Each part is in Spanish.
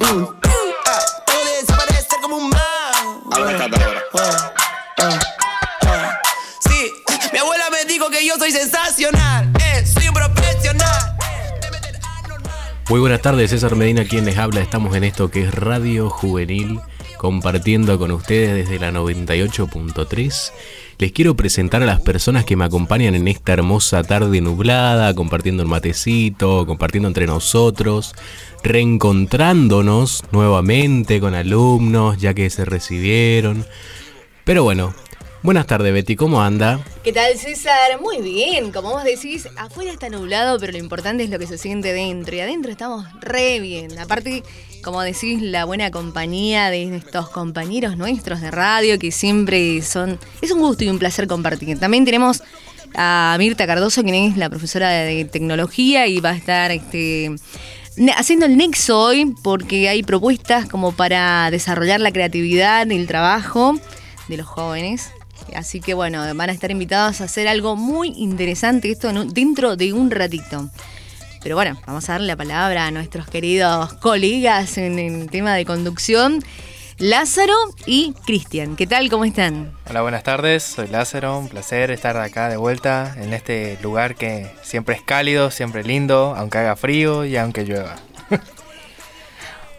Mm. Ah, Todo desaparece como un mal. Ahora rescata ahora. Ah, ah, ah. Sí, mi abuela me dijo que yo soy sensacional. Eh, soy un profesional. Muy buenas tardes, César Medina quien les habla. Estamos en esto que es Radio Juvenil, compartiendo con ustedes desde la 98.3. Les quiero presentar a las personas que me acompañan en esta hermosa tarde nublada, compartiendo el matecito, compartiendo entre nosotros, reencontrándonos nuevamente con alumnos ya que se recibieron. Pero bueno, buenas tardes Betty, ¿cómo anda? ¿Qué tal, César? Muy bien, como vos decís, afuera está nublado, pero lo importante es lo que se siente dentro. Y adentro estamos re bien. Aparte, como decís, la buena compañía de estos compañeros nuestros de radio que siempre son. Es un gusto y un placer compartir. También tenemos a Mirta Cardoso, quien es la profesora de tecnología y va a estar este, haciendo el nexo hoy porque hay propuestas como para desarrollar la creatividad y el trabajo de los jóvenes. Así que bueno, van a estar invitados a hacer algo muy interesante esto dentro de un ratito. Pero bueno, vamos a darle la palabra a nuestros queridos colegas en el tema de conducción, Lázaro y Cristian. ¿Qué tal? ¿Cómo están? Hola, buenas tardes. Soy Lázaro. Un placer estar acá de vuelta en este lugar que siempre es cálido, siempre lindo, aunque haga frío y aunque llueva.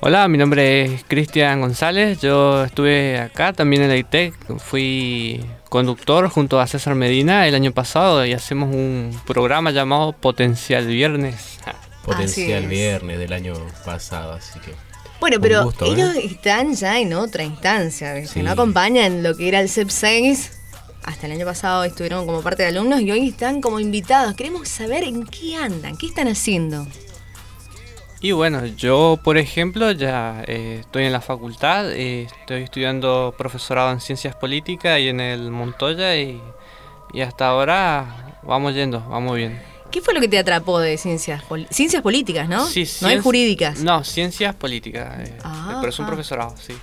Hola, mi nombre es Cristian González. Yo estuve acá también en la ITEC. Fui conductor junto a César Medina el año pasado y hacemos un programa llamado Potencial Viernes. Potencial es. viernes del año pasado, así que... Bueno, pero gusto, ¿eh? ellos están ya en otra instancia. Sí. no acompañan lo que era el CEP 6. Hasta el año pasado estuvieron como parte de alumnos y hoy están como invitados. Queremos saber en qué andan, qué están haciendo. Y bueno, yo por ejemplo ya eh, estoy en la facultad, eh, estoy estudiando profesorado en ciencias políticas y en el Montoya y, y hasta ahora vamos yendo, vamos bien. ¿Qué fue lo que te atrapó de ciencias, pol- ciencias políticas, no? Sí, no hay jurídicas. No, ciencias políticas, eh, Ah, pero es un ah. profesorado, sí.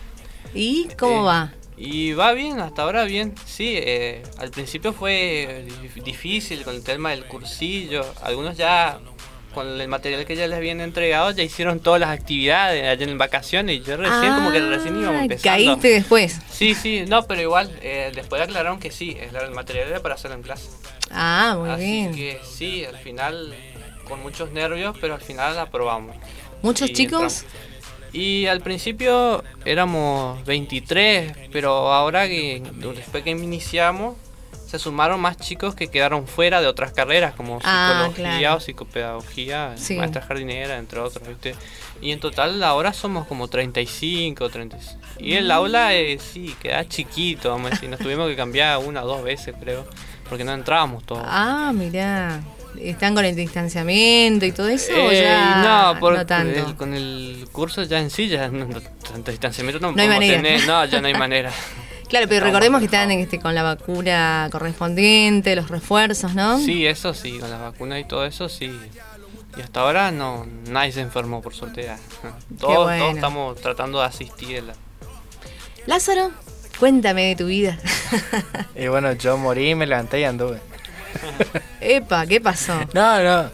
¿Y cómo Eh, va? Y va bien, hasta ahora bien. Sí, eh, al principio fue dif- difícil con el tema del cursillo. Algunos ya, con el material que ya les habían entregado, ya hicieron todas las actividades allá en vacaciones y yo recién como que recién íbamos Ah, empezando. Caíste después. Sí, sí, no, pero igual, eh, después aclararon que sí, el material era para hacerlo en clase. Ah, muy Así bien. que sí, al final, con muchos nervios, pero al final aprobamos. ¿Muchos Y chicos? entramos. Y al principio éramos 23, pero ahora que después que iniciamos se sumaron más chicos que quedaron fuera de otras carreras como Ah, psicología claro. o psicopedagogía, Sí. maestra jardinera, entre otros, ¿viste? Y en total ahora somos como 35, 36. Y el aula eh, sí, queda chiquito, vamos a decir, nos tuvimos que cambiar una o dos veces, creo, porque no entrábamos todos. Ah, mirá. ¿Están con el distanciamiento y todo eso? o Eh, ya no, por, no tanto? el- con el curso ya en sí, ya no, tanto distanciamiento no, No hay podemos manera. tener. No, ya no hay manera. Claro, pero recordemos que están este, con la vacuna correspondiente, los refuerzos, ¿no? Sí, eso sí, con la vacuna y todo eso sí. Y hasta ahora no, nadie se enfermó, por suerte. Todos, bueno. todos estamos tratando de asistir. a la- Lázaro, cuéntame de tu vida. Y bueno, yo morí, me levanté y anduve. Epa, ¿qué pasó? No, no.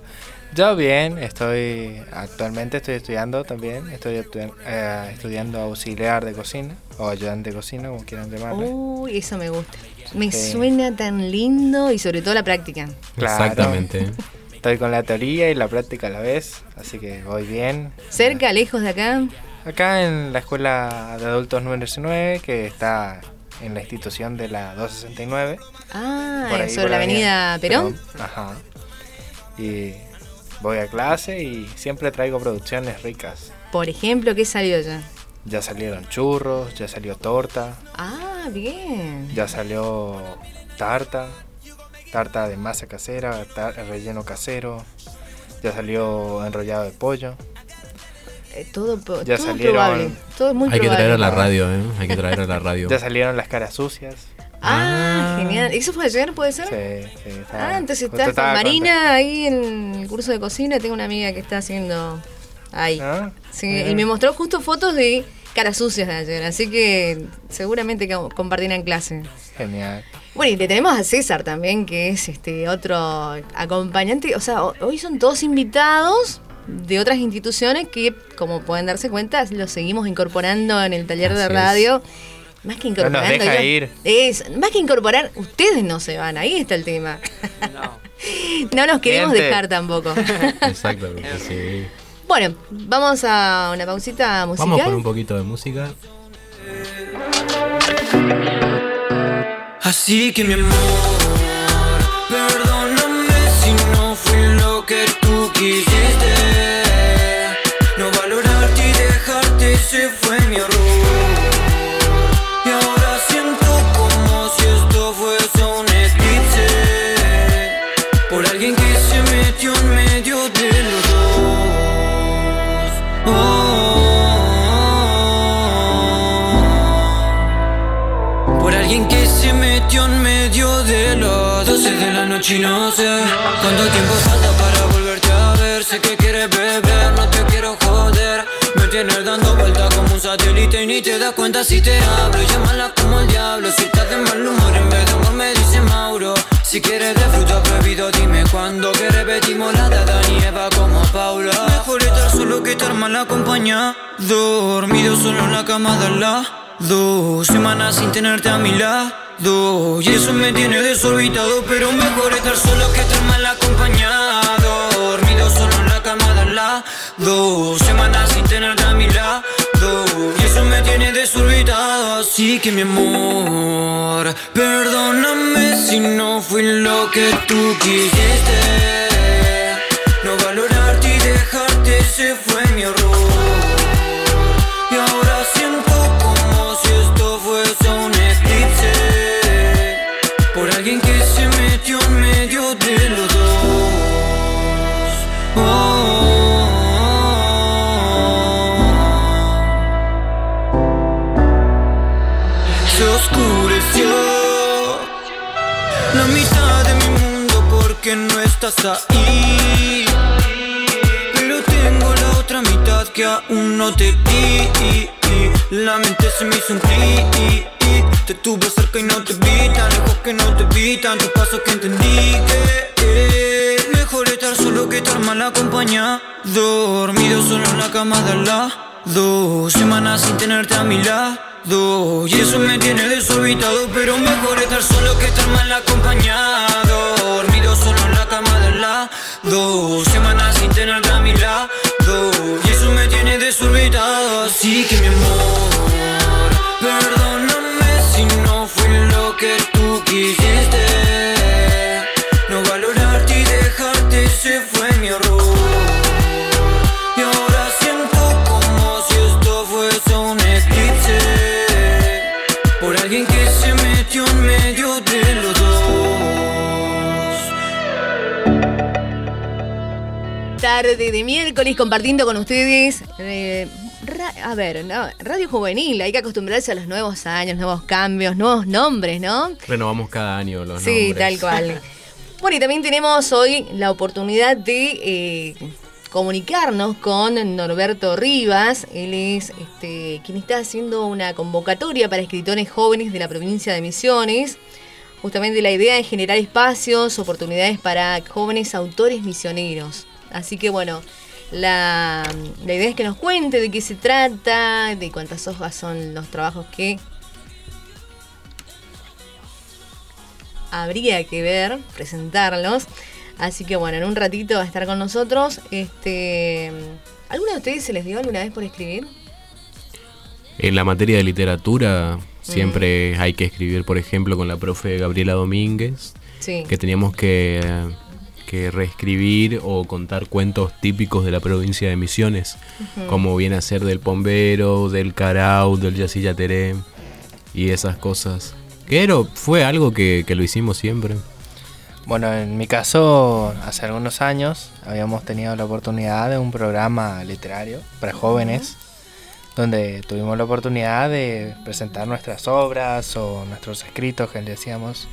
Yo bien, estoy actualmente estoy estudiando también, estoy eh, estudiando auxiliar de cocina o ayudante de cocina, como quieran llamarle. Uy, eso me gusta. Me Sí. suena tan lindo y sobre todo la práctica. Claro. Exactamente. Estoy con la teoría y la práctica a la vez, así que voy bien. ¿Cerca, lejos de acá? Acá en la escuela de adultos número 19, que está en la institución de la 269. Ah, por ahí, sobre por la avenida Perón. Ajá. Y voy a clase y siempre traigo producciones ricas. Por ejemplo, ¿qué salió ya? Ya salieron churros, ya salió torta, Ah, bien. ya salió tarta, tarta de masa casera, tar- relleno casero, ya salió enrollado de pollo. Eh, todo Ya todo salieron- probable. Todo es muy Hay que traer a la radio, ¿eh? Hay que traer a la radio. Ya salieron las caras sucias. Ah, Ah. genial. ¿Eso fue ayer, puede ser? Sí, sí, estaba- Ah, entonces estás Marina ahí en el curso de cocina. Tengo una amiga que está haciendo ahí. Ah, Sí, y me mostró justo fotos de caras sucias de ayer. Así que seguramente compartirán clase. Genial. Bueno, y le tenemos a César también, que es este otro acompañante. O sea, ho- hoy son todos invitados, de otras instituciones que, como pueden darse cuenta, lo seguimos incorporando en el taller de es. radio. Más que No nos incorporando. deja yo- ir. Es, más que incorporar, ustedes no se van, ahí está el tema. No. No nos queremos Miente. dejar tampoco. Exactamente, sí. Bueno, vamos a una pausita musical. Vamos con un poquito de música. Así que mi amor, perdóname si no fui lo que tú quisiste. Y no sé cuánto tiempo falta para volverte a ver. Sé que quieres beber, no te quiero joder. Me tienes dando vueltas como un satélite y ni te das cuenta si te hablo. Llámala como el diablo. Si estás de mal humor en vez de amor, me dice Mauro. Si quieres de fruto prohibido, dime cuándo. Que repetimos la de y Eva como Paula. Mejor estar solo que estar mal acompañado. Dormido solo en la cama de al lado. Semanas sin tenerte a mi lado. Y eso me tiene desorbitado. Pero mejor estar solo que estar mal acompañado. Dormido solo en la cama de al lado. Semanas sin tenerte a mi lado. Y eso me tiene desorbitado. Así que mi amor, perdóname si no fui lo que tú quisiste. No valorarte y dejarte, ese fue estás ahí. Pero tengo la otra mitad que aún no te di. La mente se me hizo un clic Te tuve cerca y no te vi. Tan lejos que no te vi. Tantos pasos que entendí que eh, Mejor estar solo que estar mal acompañado. Dormido solo en la cama de al lado. Semanas sin tenerte a mi lado. Y eso me tiene desorbitado Pero mejor estar solo que estar mal acompañado. Dormido solo en lado. Semanas sin tenerte a mi lado. Y eso me tiene desorbitado. Así que mi amor Tarde de miércoles compartiendo con ustedes. eh, ra- a ver, no, Radio Juvenil, hay que acostumbrarse a los nuevos años, nuevos cambios, nuevos nombres, ¿no? Renovamos cada año los Sí, nombres. tal cual. Bueno, y también tenemos hoy la oportunidad de eh, comunicarnos con Norberto Rivas. Él es este, quien está haciendo una convocatoria para escritores jóvenes de la provincia de Misiones. Justamente la idea es generar espacios, oportunidades para jóvenes autores misioneros. Así que bueno, la, la idea es que nos cuente de qué se trata, de cuántas hojas son los trabajos que habría que ver, presentarlos. Así que bueno, en un ratito va a estar con nosotros. Este, ¿Alguna de ustedes se les dio alguna vez por escribir? En la materia de literatura Mm. siempre hay que escribir, por ejemplo, con la profe Gabriela Domínguez, Sí. que teníamos que, que reescribir o contar cuentos típicos de la provincia de Misiones, como viene a ser del Pombero, del Carau, del Yacillateré y esas cosas. Que era- fue algo que, que lo hicimos siempre. Bueno, en mi caso, hace algunos años habíamos tenido la oportunidad de un programa literario para jóvenes, donde tuvimos la oportunidad de presentar nuestras obras o nuestros escritos que le decíamos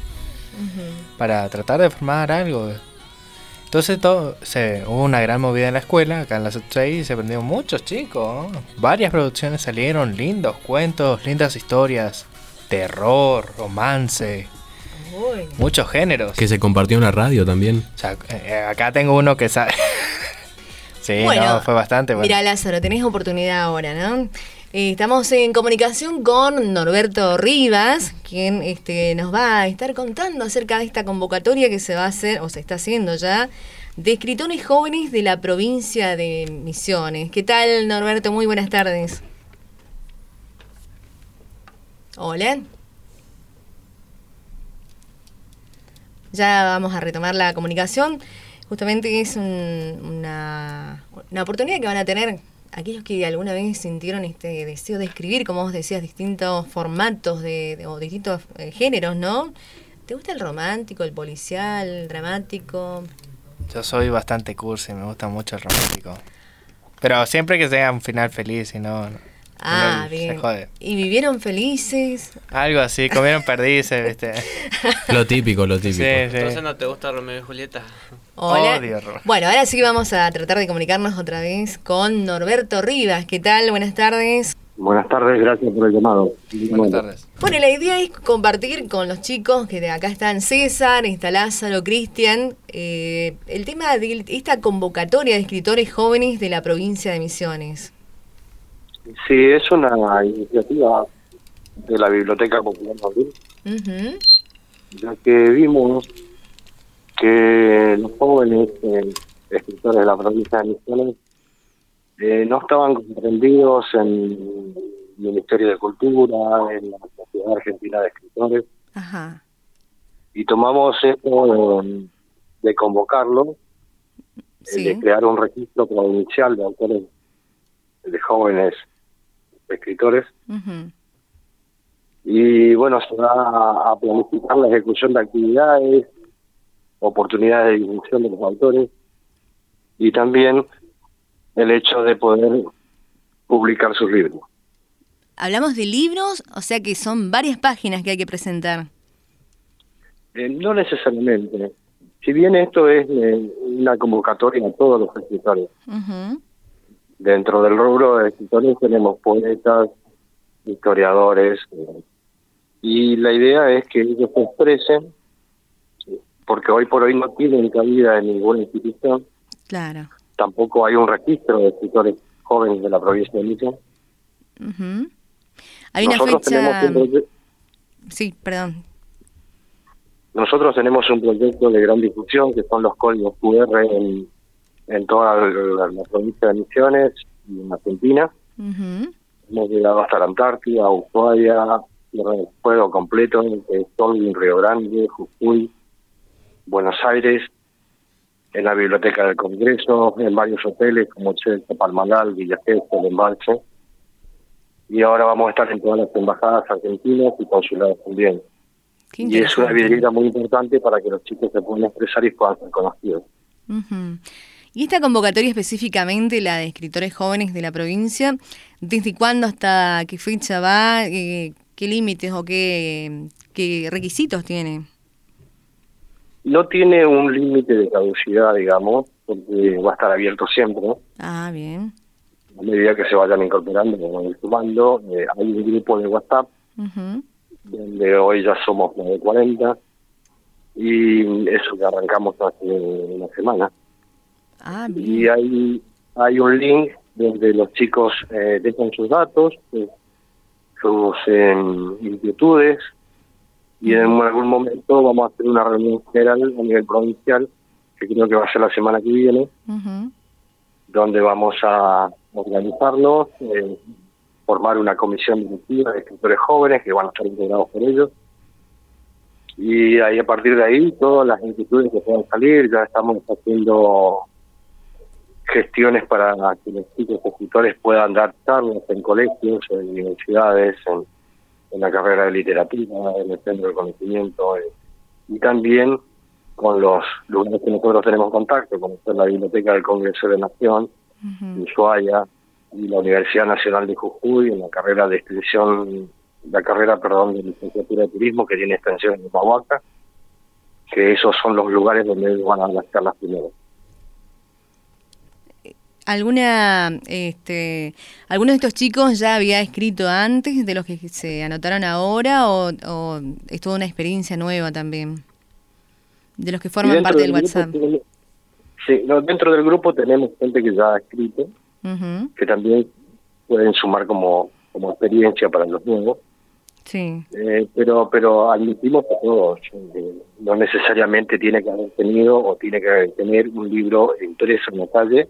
para tratar de formar algo. Entonces todo, se, hubo una gran movida en la escuela, acá en la Sub-6, y se aprendieron muchos chicos. Varias producciones salieron, lindos cuentos, lindas historias, terror, romance, Uy. muchos géneros. Que se compartió en la radio también. O sea, eh, acá tengo uno que sabe. Sí, Bueno, no, fue bastante bueno. Mira, Lázaro, tenés oportunidad ahora, ¿no? Eh, estamos en comunicación con Norberto Rivas, quien este, nos va a estar contando acerca de esta convocatoria que se va a hacer, o se está haciendo ya, de escritores jóvenes de la provincia de Misiones. ¿Qué tal, Norberto? Muy buenas tardes. Hola. Ya vamos a retomar la comunicación. Justamente es un- una, una oportunidad que van a tener aquellos que alguna vez sintieron este deseo de escribir, como vos decías, distintos formatos de, de- o distintos eh, géneros, ¿no? ¿Te gusta el romántico, el policial, el dramático? Yo soy bastante cursi, me gusta mucho el romántico. Pero siempre que sea un final feliz, si no, no- Ah, se bien. jode. ¿Y vivieron felices? Algo así, comieron perdices, ¿viste? Lo típico, lo típico. Sí, sí. Entonces no te gusta Romeo y Julieta. Hola. Odio. Bueno, ahora sí que vamos a tratar de comunicarnos otra vez con Norberto Rivas. ¿Qué tal? Buenas tardes. Buenas tardes, gracias por el llamado. Buenas Bueno, tardes. Bueno, la idea es compartir con los chicos que de acá están César, está Lázaro, Cristian, eh, el tema de esta convocatoria de escritores jóvenes de la provincia de Misiones. Sí, es una iniciativa de la Biblioteca Popular de Abril, Ujú, ya que vimos que los jóvenes eh, escritores de la provincia de Misiones eh, no estaban comprendidos en el Ministerio de Cultura, en la Sociedad Argentina de Escritores, Ajá. y tomamos esto de, de convocarlo, eh, Sí. de crear un registro provincial de autores de jóvenes escritores y bueno, se va a planificar la ejecución de actividades, oportunidades de difusión de los autores y también el hecho de poder publicar sus libros. Hablamos de libros, o sea que son varias páginas que hay que presentar. Eh, no necesariamente. Si bien esto es eh, una convocatoria a todos los escritores, dentro del rubro de escritores tenemos poetas, historiadores, eh, y la idea es que ellos se expresen, porque hoy por hoy no tienen cabida en ninguna institución, Claro. tampoco hay un registro de escritores jóvenes de la provincia de Misión. Ujú. Hay una Nosotros fecha... tenemos un proye- Sí, perdón. nosotros tenemos un proyecto de gran difusión que son los códigos QR en, en toda la, la provincia de Misiones y en Argentina. Ujú, Hemos llegado hasta la Antártida, Ushuaia, Tierra del Fuego completo, Tolwyn, Río Grande, Jujuy, Buenos Aires, en la Biblioteca del Congreso, en varios hoteles como Chelsea, Palmalal, Villa Gesell, El Embalse. Y ahora vamos a estar en todas las embajadas argentinas y consulados también. qué Y es una vidriera muy importante para que los chicos se puedan expresar y puedan ser conocidos. Y esta convocatoria específicamente, la de escritores jóvenes de la provincia, ¿desde cuándo hasta qué fecha va? Eh, ¿Qué límites o qué, qué requisitos tiene? No tiene un límite de caducidad, digamos, porque va a estar abierto siempre. ¿no? Ah, bien. a medida que se vayan incorporando, ir sumando. Eh, hay un grupo de WhatsApp donde hoy ya somos más de 40 y eso que arrancamos hace una semana. Ah, Y bien. hay, hay un link donde los chicos eh, dejan sus datos, eh, sus eh, inquietudes y en algún momento vamos a hacer una reunión general a nivel provincial que creo que va a ser la semana que viene Ujú. donde vamos a organizarnos, eh, formar una comisión directiva de escritores jóvenes que van a estar integrados por ellos. Y ahí a partir de ahí, todas las inquietudes que puedan salir, ya estamos haciendo gestiones para que los chicos escritores puedan dar charlas en colegios, en universidades, en, en la carrera de literatura, en el centro de conocimiento, eh, y también con los lugares que nosotros tenemos contacto, como es la Biblioteca del Congreso de Nación, Ujú. Ushuaia y la Universidad Nacional de Jujuy en la carrera de extensión, la carrera, perdón, de licenciatura de turismo que tiene extensión en Humahuaca, que esos son los lugares donde ellos van a las charlas primero. ¿Alguna, este, ¿Alguno de estos chicos ya había escrito antes de los que se anotaron ahora o, o es toda una experiencia nueva también? De los que forman parte del WhatsApp. Sí, no, dentro del grupo tenemos gente que ya ha escrito, que también pueden sumar como, como experiencia para los nuevos. Sí. Eh, pero pero admitimos que todos no necesariamente tiene que haber tenido o tiene que tener un libro impreso en la calle,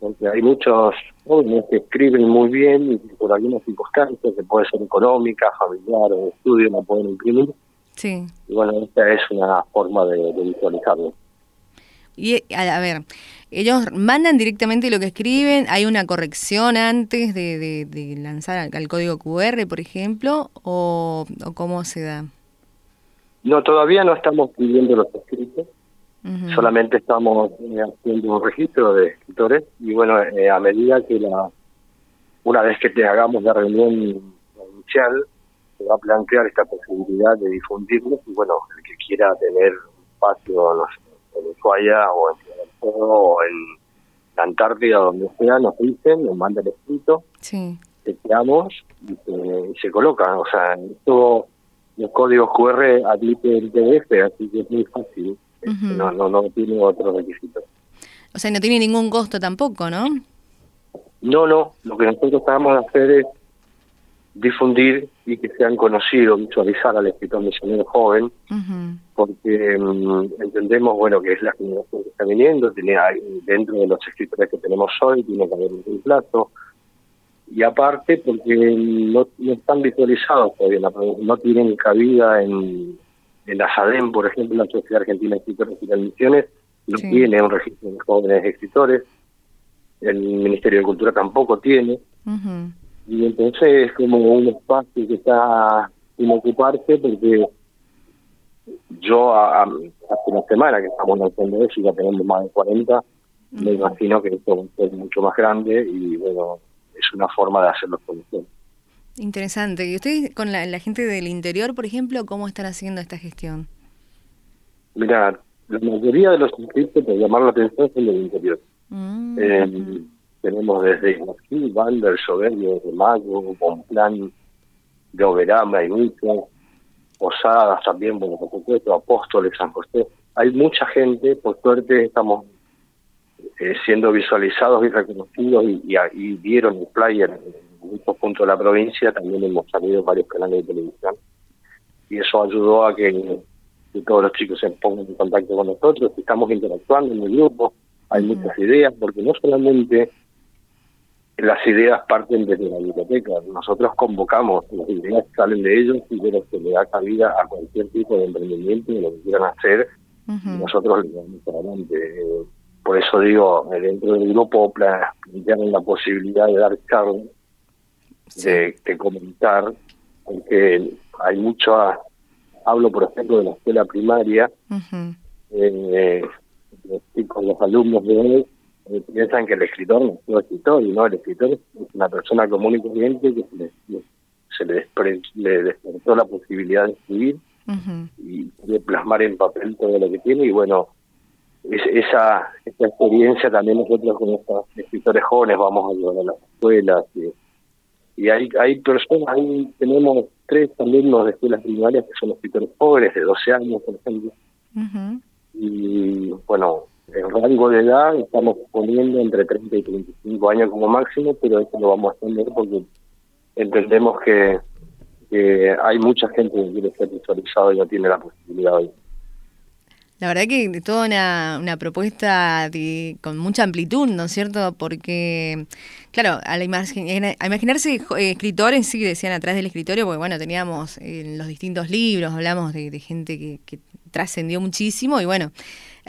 porque hay muchos jóvenes que escriben muy bien y por algunas circunstancias, que puede ser económica, familiar o de estudio, no pueden imprimir. Sí. Y bueno, esta es una forma de visualizarlo. Y a, ver, ellos mandan directamente lo que escriben, hay una corrección antes de, de, lanzar al, código QR, por ejemplo, o, cómo se da. No, todavía no estamos pidiendo los escritos, solamente estamos eh, haciendo un registro de escritores y bueno, eh, a medida que la una vez que te hagamos la reunión inicial, se va a plantear esta posibilidad de difundirlos y bueno, el que quiera tener un espacio, no sé, en Ushuaia o en o en la Antártida, donde sea, nos dicen, nos mandan escrito, sí. chequeamos y se, se colocan. O sea, esto, los códigos QR admite el PDF, así que es muy fácil. No, no, no tiene otros requisitos. O sea, no tiene ningún costo tampoco, ¿no? No, no. Lo que nosotros tratamos de hacer es difundir y que sean conocidos, visualizar al escritor misionero joven, porque mm, entendemos bueno que es la generación que está viniendo, tiene dentro de los escritores que tenemos hoy, tiene que haber un reemplazo, y aparte porque no, están visualizados todavía, no tienen cabida en, en la SADEM, por ejemplo, la Sociedad Argentina de Escritores y Transmisiones, no tiene un registro de jóvenes escritores, el Ministerio de Cultura tampoco tiene, y entonces es como un espacio que está sin ocuparse porque yo hace una semana que estamos haciendo eso y ya tenemos más de 40, me imagino que esto va a ser mucho más grande y bueno, es una forma de hacerlo conocer. Interesante. ¿Y ustedes con la, gente del interior, por ejemplo, cómo están haciendo esta gestión? Mira, la mayoría de los inscritos, por llamar la atención, son del interior. Mm, eh, tenemos desde aquí, Vander, Soberbio, de Mago, Bonplan, de Oberama, y muchas, Posadas también, bueno, por supuesto, Apóstoles, San José. Hay mucha gente, por suerte estamos eh, siendo visualizados y reconocidos y, y, vieron el player en muchos puntos de la provincia, también hemos salido en varios canales de televisión y eso ayudó a que, todos los chicos se pongan en contacto con nosotros, estamos interactuando en el grupo, hay muchas ideas, porque no solamente las ideas parten desde la biblioteca. Nosotros convocamos, las ideas salen de ellos y de los que le da cabida a cualquier tipo de emprendimiento y lo que quieran hacer, nosotros le damos adelante. Eh, por eso digo, eh, dentro del grupo plantearon la posibilidad de dar charlas, de, comentar, porque hay mucho, hablo por ejemplo de la escuela primaria, eh, los chicos, los alumnos de hoy, eh, piensan que el escritor no es escritor, y no, el escritor es una persona común y corriente que se le, le, despertó la posibilidad de escribir y de plasmar en papel todo lo que tiene, y bueno, esa, esa experiencia también nosotros con estos escritores jóvenes vamos a ayudar a las escuelas, y, hay, hay personas, ahí tenemos tres alumnos de escuelas primarias que son escritores jóvenes, de 12 años, por ejemplo, y bueno, el rango de edad estamos poniendo entre 30 y 35 años como máximo, pero eso lo vamos a extender porque entendemos que, hay mucha gente que quiere ser visualizado y no tiene la posibilidad hoy. La verdad que toda una, una propuesta con mucha amplitud, ¿no es cierto? Porque, claro, a, imaginarse eh, escritores, sí, decían atrás del escritorio, porque bueno, teníamos en los distintos libros, hablamos de, gente que, que trascendió muchísimo y bueno,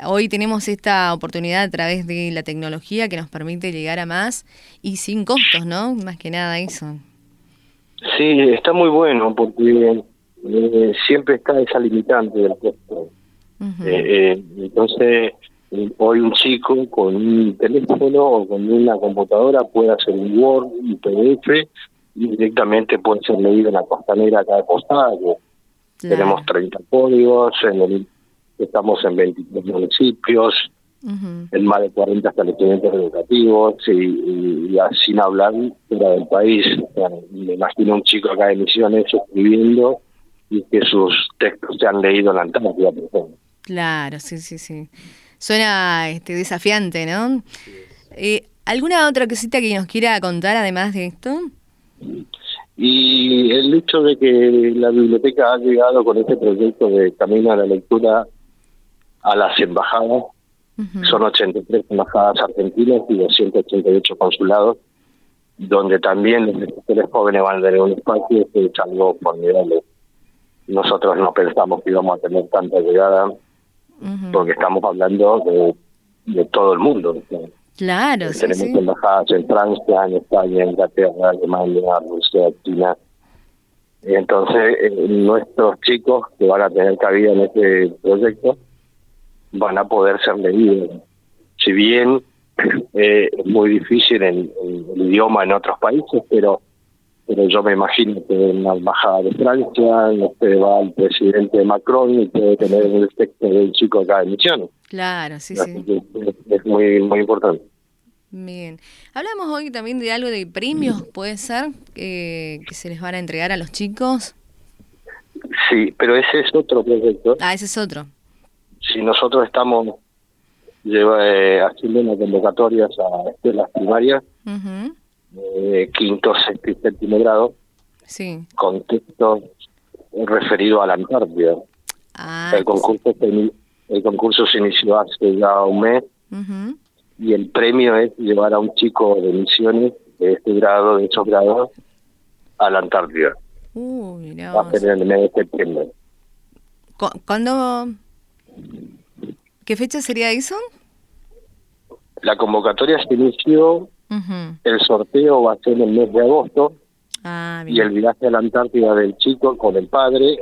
Hoy tenemos esta oportunidad a través de la tecnología que nos permite llegar a más y sin costos, ¿no? Más que nada eso. Sí, está muy bueno porque eh, siempre está esa limitante del costo. Eh, eh, entonces, hoy un chico con un teléfono o con una computadora puede hacer un Word, un PDF y directamente puede ser medido en la costanera cada postal. Tenemos 30 códigos, en el Estamos en 23 municipios, en más de 40 establecimientos educativos y, sin hablar fuera del país. me imagino un chico acá de Misiones escribiendo y que sus textos se han leído en la Antártida, por ejemplo. Claro, sí, sí, sí. Suena este, desafiante, ¿no? Eh, ¿Alguna otra cosita que nos quiera contar además de esto? Y el hecho de que la biblioteca ha llegado con este proyecto de Camino a la Lectura a las embajadas, son 83 embajadas argentinas y 288 consulados, donde también los jóvenes van a tener un espacio, que es algo formidable. Nosotros no pensamos que íbamos a tener tanta llegada, porque estamos hablando de, todo el mundo. Claro, Tenemos embajadas en Francia, en España, Inglaterra, Alemania, Rusia, China. Entonces, eh, nuestros chicos que van a tener cabida en este proyecto van a poder ser leídos. Si bien eh, es muy difícil en, el idioma en otros países, pero pero yo me imagino que en la embajada de Francia este va el presidente Macron y puede tener el texto del chico acá de Misiones. Claro, sí, sí. Es, muy, muy importante. Bien. Hablamos hoy también de algo de premios, ¿puede ser? que se les van a entregar a los chicos. Sí, pero ese es otro proyecto. Ah, ese es otro. Si nosotros estamos eh, haciendo unas convocatorias a escuelas primarias, eh, quinto, sexto y séptimo grado, sí. con textos referidos a la Antártida. Ah, el, concurso se, el concurso se inició hace ya un mes y el premio es llevar a un chico de misiones de este grado, de esos grados, a la Antártida. Uh, Va a ser en el mes de septiembre. ¿Cuándo? ¿Qué fecha sería eso? La convocatoria se inició el sorteo va a ser en el mes de agosto ah, y el viaje a la Antártida del chico con el padre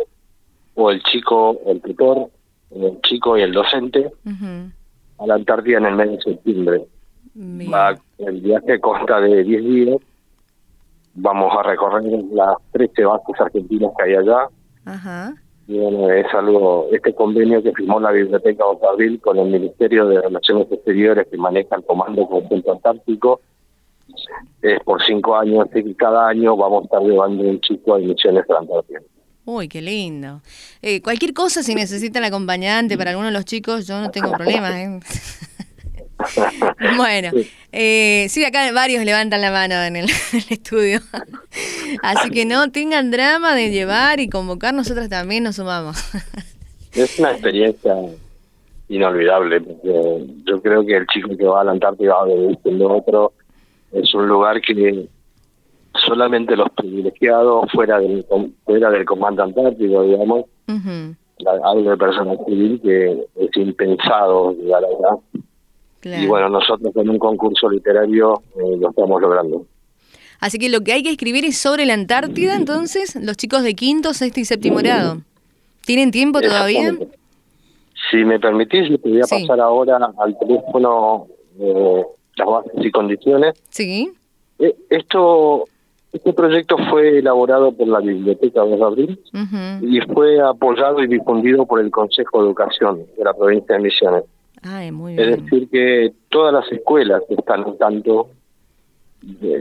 o el chico, el tutor, el chico y el docente a la Antártida en el mes de septiembre. el viaje consta de 10 días. Vamos a recorrer las 13 bases argentinas que hay allá. Bueno, es algo, este convenio que firmó la Biblioteca Otavil con el Ministerio de Relaciones Exteriores que maneja el Comando Conjunto Antártico es por cinco años, y cada año vamos a estar llevando un chico a misiones Antártida. Uy, qué lindo. Eh, cualquier cosa, si necesitan acompañante para alguno de los chicos, yo no tengo problema. ¿eh? bueno, eh, sí, acá varios levantan la mano en el, estudio. Así que no tengan drama de llevar y convocar, nosotros también nos sumamos. es una experiencia inolvidable, porque yo creo que el chico que va a la Antártida va a siendo otro. Es un lugar que solamente los privilegiados fuera del fuera del comando antártico digamos. Algo de personal civil que es impensado llegar allá y bueno nosotros con un concurso literario eh, lo estamos logrando. Así que lo que hay que escribir es sobre la Antártida entonces los chicos de quinto sexto y séptimo grado. Tienen tiempo todavía si me permitís te voy a pasar ahora al teléfono eh, las bases y condiciones. Sí. Eh, esto, este proyecto fue elaborado por la Biblioteca de Abril y fue apoyado y difundido por el Consejo de Educación de la provincia de Misiones. Muy Es decir, que todas las escuelas están al tanto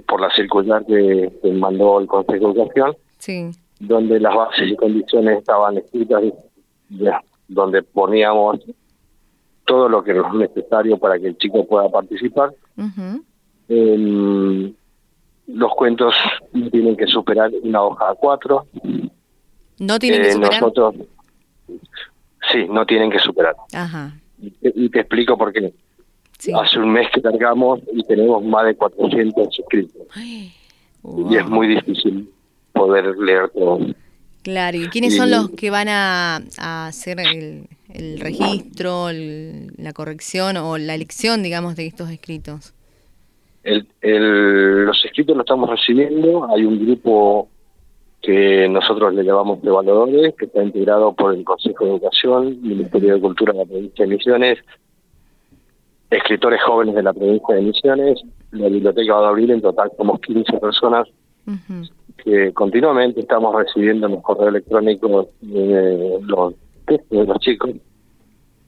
por la circular que, mandó el Consejo de Educación, sí. donde las bases y condiciones estaban escritas, donde poníamos todo lo que es necesario para que el chico pueda participar. Em, los cuentos tienen que superar una hoja a cuatro. ¿No tienen que eh, superar? Nosotros, sí, no tienen que superar. Ajá. Y te, explico por qué. Hace un mes que cargamos y tenemos más de 400 suscritos. Y es muy difícil poder leer todo. Claro, ¿y quiénes son los que van a, hacer el, registro, la corrección o la elección, digamos, de estos escritos? El, los escritos los estamos recibiendo, hay un grupo que nosotros le llamamos evaluadores, que está integrado por el Consejo de Educación, Ministerio de Cultura de la provincia de Misiones, escritores jóvenes de la provincia de Misiones, la Biblioteca de Abril, en total somos 15 personas que continuamente estamos recibiendo en los correos electrónicos eh, los textos de los chicos,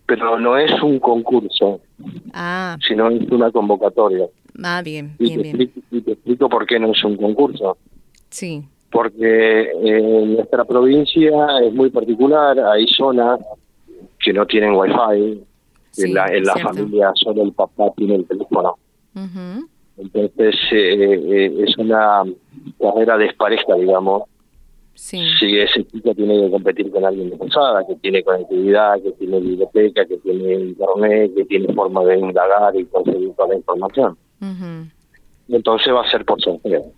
pero no es un concurso, ah. sino es una convocatoria. Ah, bien, bien, y te, y te explico por qué no es un concurso. Sí. Porque en nuestra provincia es muy particular, hay zonas que no tienen wifi, en la, en la familia solo el papá tiene el teléfono. Entonces eh, es una carrera despareja, digamos. Si ese chico tiene que competir con alguien de posada, que tiene conectividad, que tiene biblioteca, que tiene internet, que tiene forma de indagar y conseguir toda la información. Entonces va a ser por sorteo.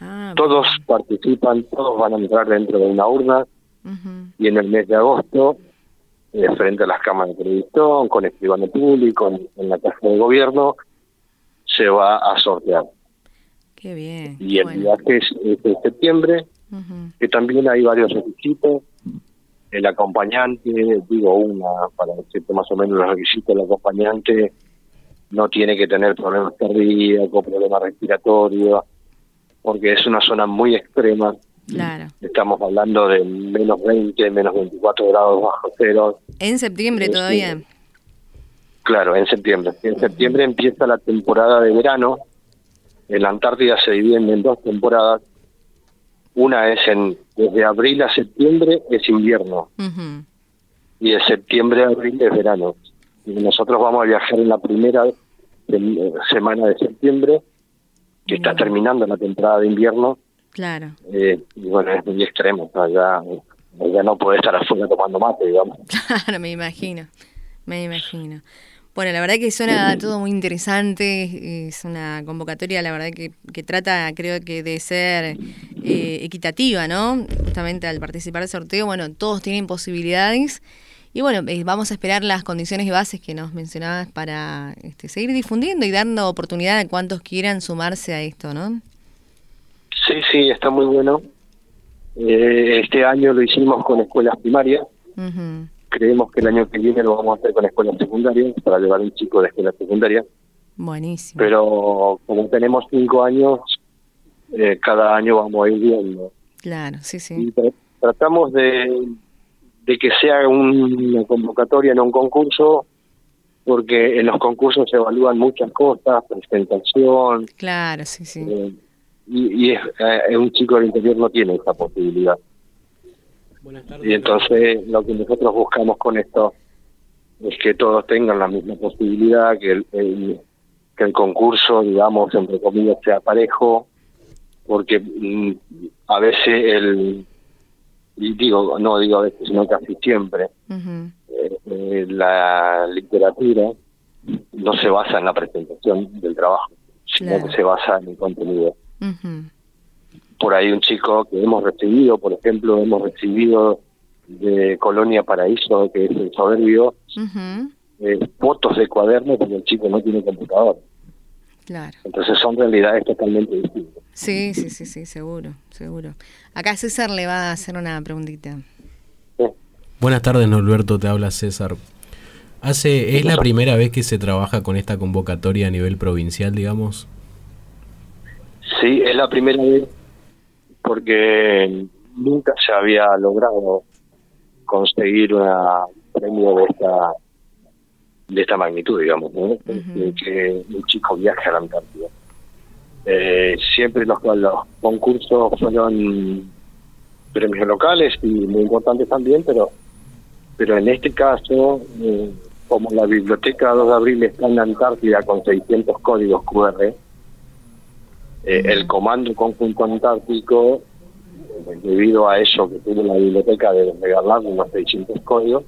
Ah, todos participan, todos van a entrar dentro de una urna y en el mes de agosto, eh, frente a las cámaras de televisión, con escribano público, en, la caja de gobierno, se va a sortear. Qué bien. Y el viaje es, en septiembre, que también hay varios requisitos. El acompañante, digo una, para decirte más o menos los requisitos del acompañante, no tiene que tener problemas cardíacos, problemas respiratorios, porque es una zona muy extrema. Claro. Estamos hablando de menos 20, menos 24 grados bajo cero. En septiembre todavía. Claro, en septiembre. En septiembre empieza la temporada de verano. En la Antártida se dividen en dos temporadas. Una es en desde abril a septiembre es invierno. Y de septiembre a abril es verano. Y nosotros vamos a viajar en la primera semana de septiembre que está terminando la temporada de invierno. Claro. Eh, y bueno, es muy extremo, ya, ya no puede estar afuera tomando mate, digamos. Claro, me imagino, me imagino. Bueno, la verdad que suena todo muy interesante, es una convocatoria, la verdad que, que trata, creo que, de ser eh, equitativa, ¿no? Justamente al participar del sorteo, bueno, todos tienen posibilidades y bueno, eh, vamos a esperar las condiciones y bases que nos mencionabas para este, seguir difundiendo y dando oportunidad a cuantos quieran sumarse a esto, ¿no? Sí, sí, está muy bueno. Eh, este año lo hicimos con escuelas primarias. Creemos que el año que viene lo vamos a hacer con escuelas secundarias para llevar un chico de escuela secundaria. Buenísimo. Pero como tenemos cinco años, eh, cada año vamos a ir viendo. Claro, sí, sí. tratamos de de que sea una convocatoria, no un concurso, porque en los concursos se evalúan muchas cosas, presentación. Claro, sí, sí. Eh, y, es, eh, un chico del interior no tiene esa posibilidad. y entonces lo que nosotros buscamos con esto es que todos tengan la misma posibilidad, que el, que el concurso, digamos, entre comillas, sea parejo, porque mm, a veces el y digo, no digo a veces, sino casi siempre, eh, eh, la literatura no se basa en la presentación del trabajo, sino que se basa en el contenido. Por ahí un chico que hemos recibido, por ejemplo, hemos recibido de Colonia Paraíso, que es el soberbio, eh, fotos de cuaderno porque el chico no tiene computador. Claro. Entonces son realidades totalmente distintas. Sí, sí, sí, sí, seguro, seguro. Acá César le va a hacer una preguntita. Buenas tardes, Norberto, te habla César. Hace, ¿Es la primera vez que se trabaja con esta convocatoria a nivel provincial, digamos? Sí, es la primera vez porque nunca se había logrado conseguir un premio de esta de esta magnitud, digamos, ¿no? que un chico viaje a la Antártida. Eh, siempre los, los concursos fueron premios locales y muy importantes también, pero pero en este caso, eh, como la biblioteca 2 de abril está en la Antártida con 600 códigos QR, eh, el Comando Conjunto Antártico, debido a eso que tuvo la biblioteca de regalar unos 600 códigos,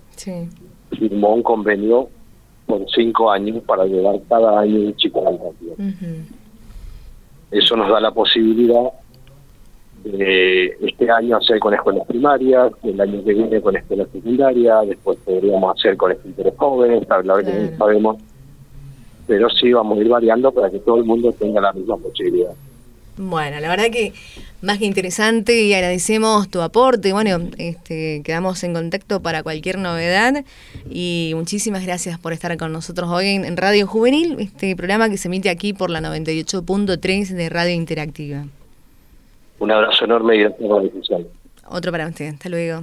firmó un convenio cinco años para llevar cada año un chico a la Antártida. Eso nos da la posibilidad de este año hacer con escuelas primarias, el año que viene con escuelas secundarias, después podríamos hacer con escritores jóvenes, la verdad que no sabemos, pero sí vamos a ir variando para que todo el mundo tenga la misma posibilidad. Bueno, la verdad que más que interesante y agradecemos tu aporte. Bueno, este, quedamos en contacto para cualquier novedad y muchísimas gracias por estar con nosotros hoy en Radio Juvenil, este programa que se emite aquí por la 98.3 de Radio Interactiva. Un abrazo enorme y gracias por la. Otro para usted. Hasta luego.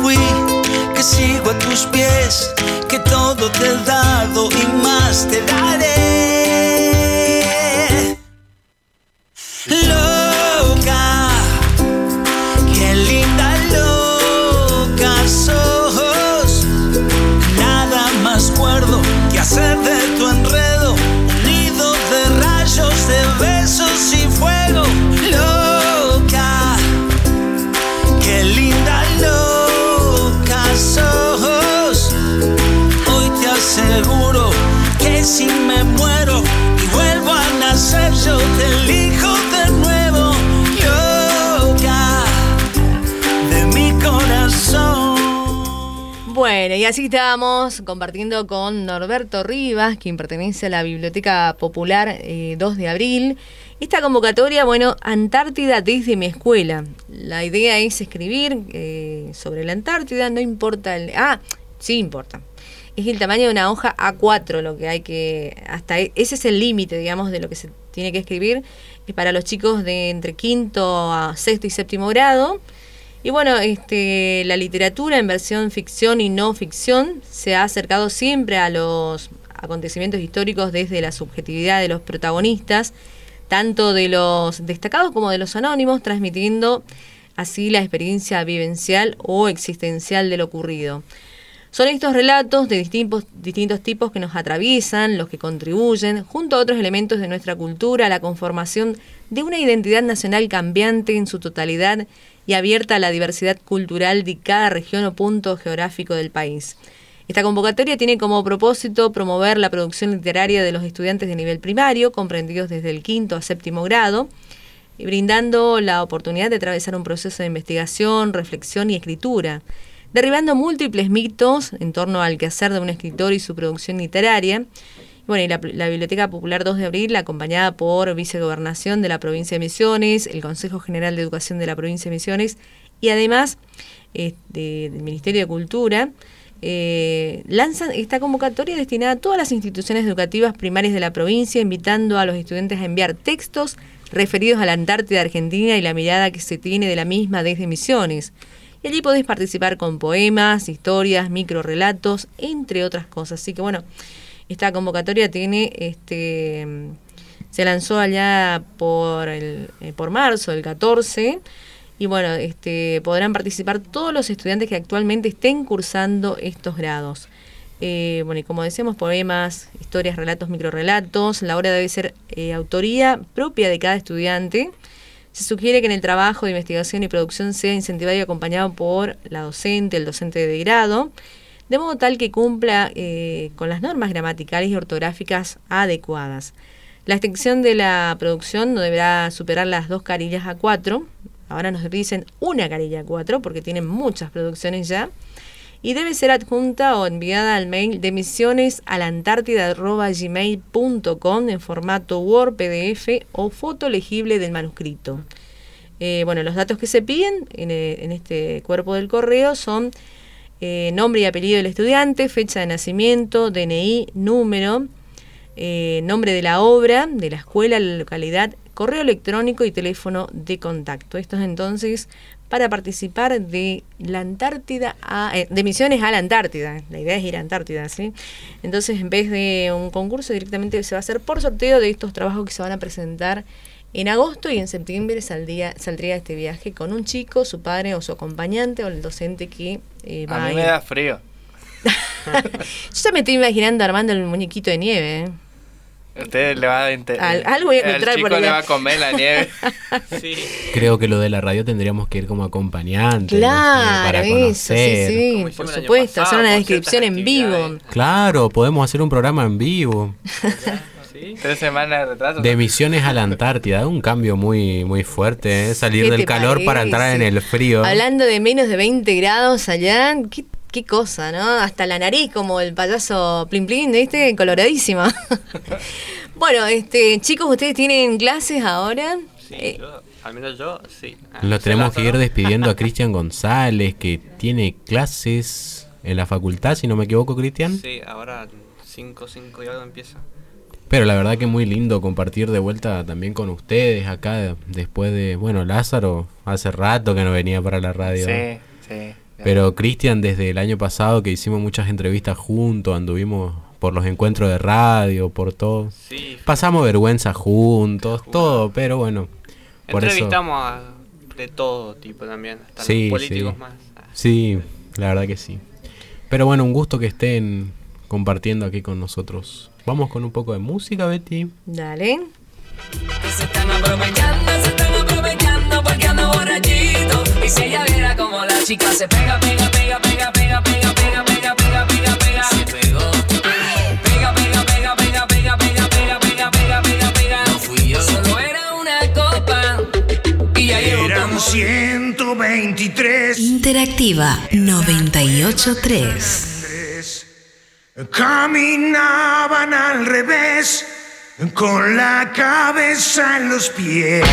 Fui, que sigo a tus pies, que todo te he dado y más te daré. Bueno, y así estábamos compartiendo con Norberto Rivas, quien pertenece a la Biblioteca Popular eh, 2 de abril. Esta convocatoria, bueno, Antártida desde mi escuela. La idea es escribir eh, sobre la Antártida, no importa el... Ah, sí importa. Es el tamaño de una hoja A4 lo que hay que... Hasta e- ese es el límite, digamos, de lo que se tiene que escribir. Es para los chicos de entre quinto a sexto y séptimo grado. Y bueno, este, la literatura en versión ficción y no ficción se ha acercado siempre a los acontecimientos históricos desde la subjetividad de los protagonistas, tanto de los destacados como de los anónimos, transmitiendo así la experiencia vivencial o existencial de lo ocurrido. Son estos relatos de distintos, distintos tipos que nos atraviesan, los que contribuyen, junto a otros elementos de nuestra cultura, a la conformación de una identidad nacional cambiante en su totalidad y abierta a la diversidad cultural de cada región o punto geográfico del país. Esta convocatoria tiene como propósito promover la producción literaria de los estudiantes de nivel primario, comprendidos desde el quinto a séptimo grado, y brindando la oportunidad de atravesar un proceso de investigación, reflexión y escritura, derribando múltiples mitos en torno al quehacer de un escritor y su producción literaria. Bueno, y la, Biblioteca Popular 2 de Abril, acompañada por Vicegobernación de la Provincia de Misiones, el Consejo General de Educación de la Provincia de Misiones y además este, del Ministerio de Cultura, eh, lanzan esta convocatoria destinada a todas las instituciones educativas primarias de la provincia, invitando a los estudiantes a enviar textos referidos a la Antártida Argentina y la mirada que se tiene de la misma desde Misiones. Y allí podés participar con poemas, historias, microrelatos, entre otras cosas. Así que bueno, esta convocatoria tiene este se lanzó allá por el, eh, por marzo, el 14, y bueno, este podrán participar todos los estudiantes que actualmente estén cursando estos grados. Eh, bueno, y como decíamos, poemas, historias, relatos, microrelatos. La obra debe ser eh, autoría propia de cada estudiante. Se sugiere que en el trabajo de investigación y producción sea incentivado y acompañado por la docente, el docente de grado, de modo tal que cumpla eh, con las normas gramaticales y ortográficas adecuadas. La extensión de la producción no deberá superar las dos carillas a cuatro. Ahora nos dicen una carilla a cuatro porque tienen muchas producciones ya y debe ser adjunta o enviada al mail de misiones a la antártida.gmail.com en formato Word, PDF o foto legible del manuscrito. Eh, bueno, los datos que se piden en, eh, en este cuerpo del correo son eh, nombre y apellido del estudiante, fecha de nacimiento, DNI, número, eh, nombre de la obra, de la escuela, la localidad, correo electrónico y teléfono de contacto. Esto es entonces para participar de la Antártida a, eh, de misiones a la Antártida. La idea es ir a Antártida, ¿sí? Entonces, en vez de un concurso, directamente se va a hacer por sorteo de estos trabajos que se van a presentar en agosto y en septiembre saldría, saldría este viaje con un chico, su padre o su acompañante o el docente que eh, va A a mí ir. me da frío. Yo ya me estoy imaginando armando el muñequito de nieve. ¿eh? Usted le va a Al- algo voy a encontrar El chico por le va a comer la nieve. Sí. Creo que lo de la radio tendríamos que ir como acompañantes. no sé, Claro, para eso, sí, conocer. sí, Como por supuesto, pasado, hacer una descripción en vivo. Claro, podemos hacer un programa en vivo. Sí. Tres semanas de retraso. De misiones a la Antártida, un cambio muy muy fuerte, ¿eh? salir ¿Qué del calor para entrar en el frío. Hablando de menos de 20 grados allá, qué, qué cosa, ¿no? Hasta la nariz, como el payaso Plin Plin, ¿viste? Coloradísima. bueno, este, chicos, ¿ustedes tienen clases ahora? Sí, Eh, yo, al menos yo, sí. Ah, Lo ¿se tenemos que ir despidiendo a Cristian González, que tiene clases en la facultad, si no me equivoco, Cristian. Sí, ahora 5, 5 y algo empieza. Pero la verdad que muy lindo compartir de vuelta también con ustedes acá después de, bueno, Lázaro hace rato que no venía para la radio. Sí, sí. Pero Cristian desde el año pasado que hicimos muchas entrevistas juntos, anduvimos por los encuentros de radio, por todo. Sí, Pasamos vergüenza juntos, todo, pero bueno. Por eso, entrevistamos a de todo tipo también, hasta Sí, los políticos sí. más. Ah, sí, la verdad que sí. Pero bueno, un gusto que estén compartiendo aquí con nosotros. Vamos con un poco de música, Betty. Dale. Se están aprovechando, se están aprovechando porque ando borrachito. Y si ella viera como la chica se pega, pega, pega, pega, pega, pega, pega, pega, pega, pega, pega. Se pegó. Pega, pega, pega, pega, pega, pega, pega, pega, pega, pega, pega. No fui yo. Solo era una copa. Y ya llevo Eran como 123. Interactiva 983. Caminaban al revés, con la cabeza en los pies.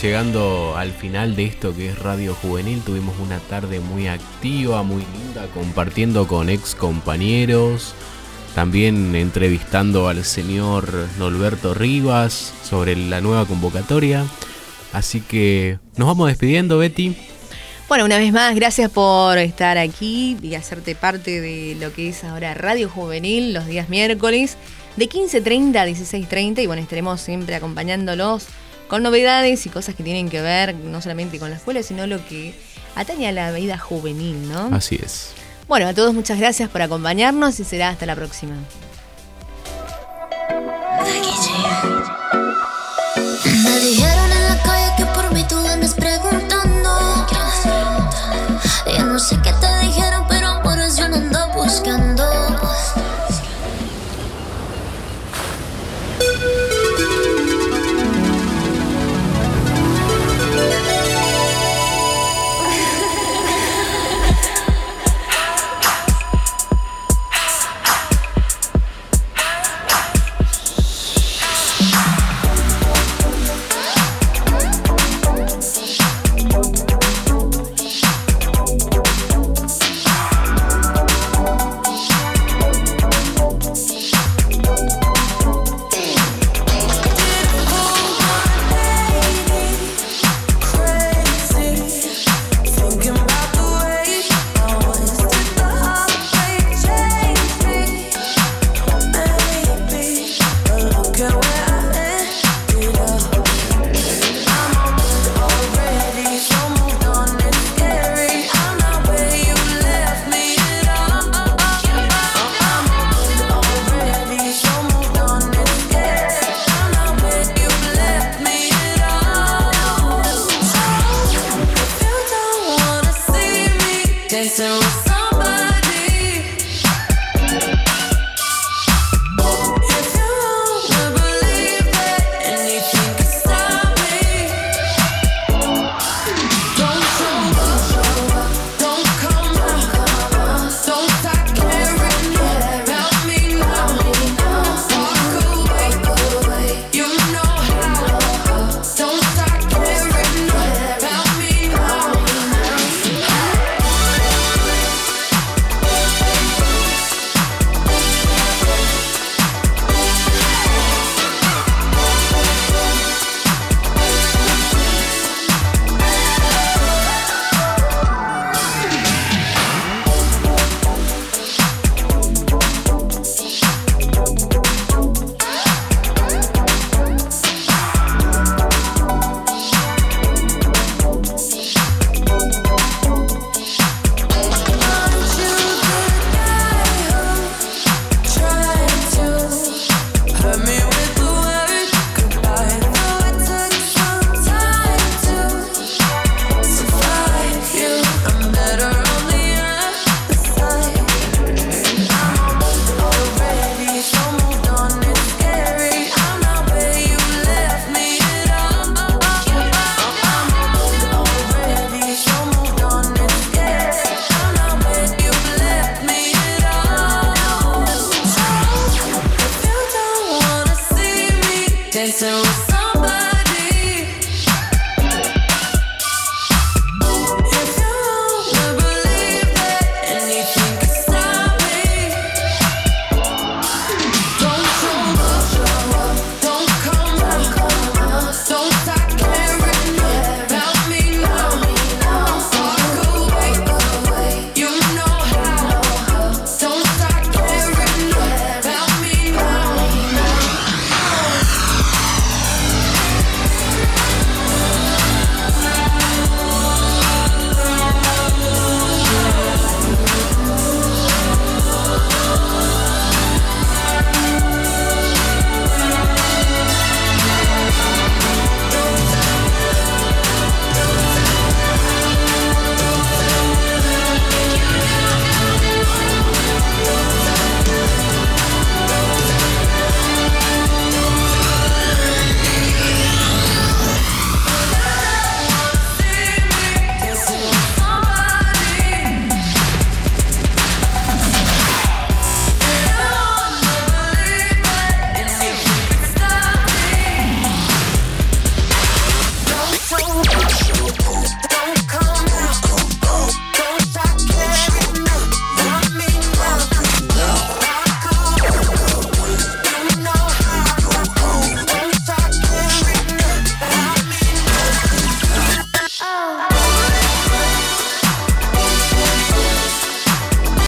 Llegando al final de esto que es Radio Juvenil. Tuvimos una tarde muy activa, muy linda, compartiendo con ex compañeros. También entrevistando al señor Norberto Rivas sobre la nueva convocatoria. Así que nos vamos despidiendo, Betty. Bueno, una vez más, gracias por estar aquí y hacerte parte de lo que es ahora Radio Juvenil los días miércoles de 15.30 a 16.30 y bueno, estaremos siempre acompañándolos con novedades y cosas que tienen que ver no solamente con la escuela, sino lo que atañe a la vida juvenil, ¿no? Así es. Bueno, a todos muchas gracias por acompañarnos y será hasta la próxima. Me dijeron